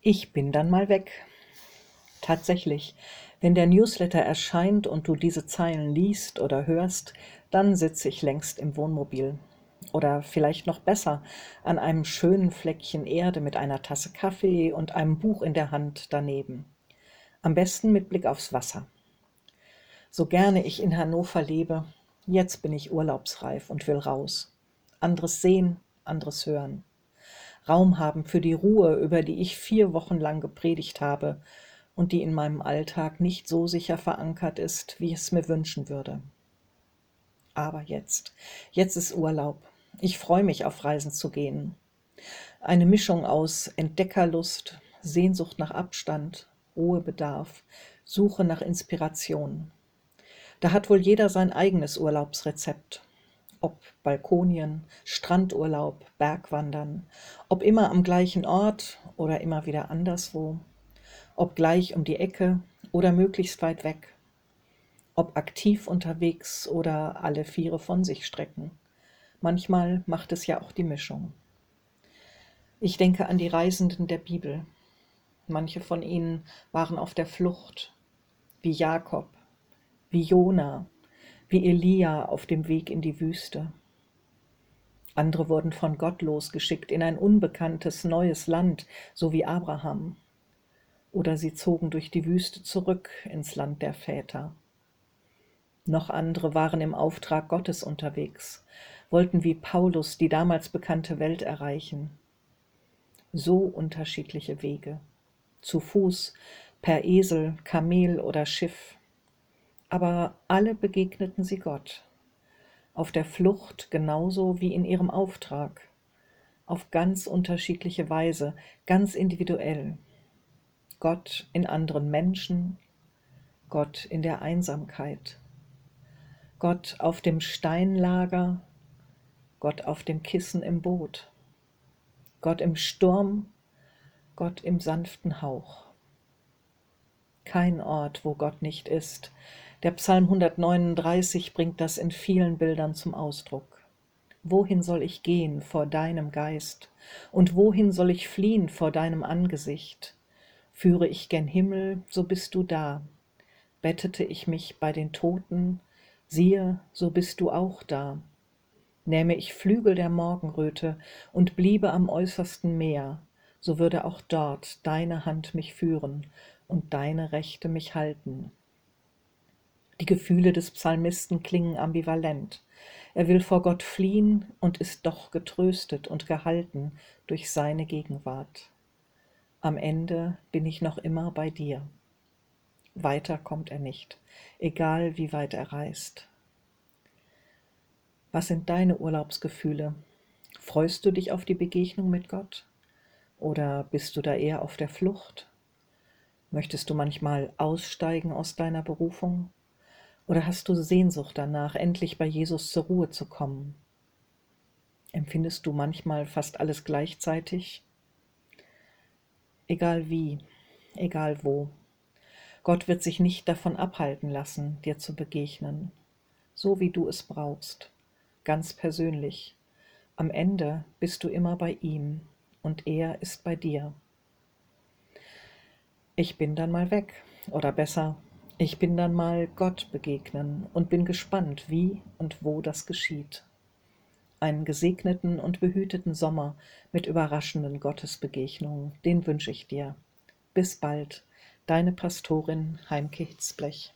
Ich bin dann mal weg. Tatsächlich, wenn der Newsletter erscheint und du diese Zeilen liest oder hörst, dann sitze ich längst im Wohnmobil. Oder vielleicht noch besser, an einem schönen Fleckchen Erde mit einer Tasse Kaffee und einem Buch in der Hand daneben. Am besten mit Blick aufs Wasser. So gerne ich in Hannover lebe, jetzt bin ich urlaubsreif und will raus. Anderes sehen, anderes hören. Raum haben für die Ruhe, über die ich vier Wochen lang gepredigt habe und die in meinem Alltag nicht so sicher verankert ist, wie ich es mir wünschen würde. Aber jetzt, jetzt ist Urlaub. Ich freue mich auf Reisen zu gehen. Eine Mischung aus Entdeckerlust, Sehnsucht nach Abstand, Ruhebedarf, Suche nach Inspiration. Da hat wohl jeder sein eigenes Urlaubsrezept ob Balkonien, Strandurlaub, Bergwandern, ob immer am gleichen Ort oder immer wieder anderswo, ob gleich um die Ecke oder möglichst weit weg, ob aktiv unterwegs oder alle Viere von sich strecken. Manchmal macht es ja auch die Mischung. Ich denke an die Reisenden der Bibel. Manche von ihnen waren auf der Flucht, wie Jakob, wie Jona, wie Elia auf dem Weg in die Wüste. Andere wurden von Gott losgeschickt in ein unbekanntes neues Land, so wie Abraham. Oder sie zogen durch die Wüste zurück ins Land der Väter. Noch andere waren im Auftrag Gottes unterwegs, wollten wie Paulus die damals bekannte Welt erreichen. So unterschiedliche Wege. Zu Fuß, per Esel, Kamel oder Schiff aber alle begegneten sie Gott, auf der Flucht genauso wie in ihrem Auftrag, auf ganz unterschiedliche Weise, ganz individuell. Gott in anderen Menschen, Gott in der Einsamkeit, Gott auf dem Steinlager, Gott auf dem Kissen im Boot, Gott im Sturm, Gott im sanften Hauch. Kein Ort, wo Gott nicht ist, der Psalm 139 bringt das in vielen Bildern zum Ausdruck. Wohin soll ich gehen vor deinem Geist? Und wohin soll ich fliehen vor deinem Angesicht? Führe ich gen Himmel, so bist du da. Bettete ich mich bei den Toten, siehe, so bist du auch da. Nähme ich Flügel der Morgenröte und bliebe am äußersten Meer, so würde auch dort deine Hand mich führen und deine Rechte mich halten. Die Gefühle des Psalmisten klingen ambivalent. Er will vor Gott fliehen und ist doch getröstet und gehalten durch seine Gegenwart. Am Ende bin ich noch immer bei dir. Weiter kommt er nicht, egal wie weit er reist. Was sind deine Urlaubsgefühle? Freust du dich auf die Begegnung mit Gott? Oder bist du da eher auf der Flucht? Möchtest du manchmal aussteigen aus deiner Berufung? Oder hast du Sehnsucht danach, endlich bei Jesus zur Ruhe zu kommen? Empfindest du manchmal fast alles gleichzeitig? Egal wie, egal wo. Gott wird sich nicht davon abhalten lassen, dir zu begegnen, so wie du es brauchst, ganz persönlich. Am Ende bist du immer bei ihm und er ist bei dir. Ich bin dann mal weg, oder besser, ich bin dann mal Gott begegnen und bin gespannt, wie und wo das geschieht. Einen gesegneten und behüteten Sommer mit überraschenden Gottesbegegnungen, den wünsche ich dir. Bis bald, deine Pastorin Heimke Hitzblech.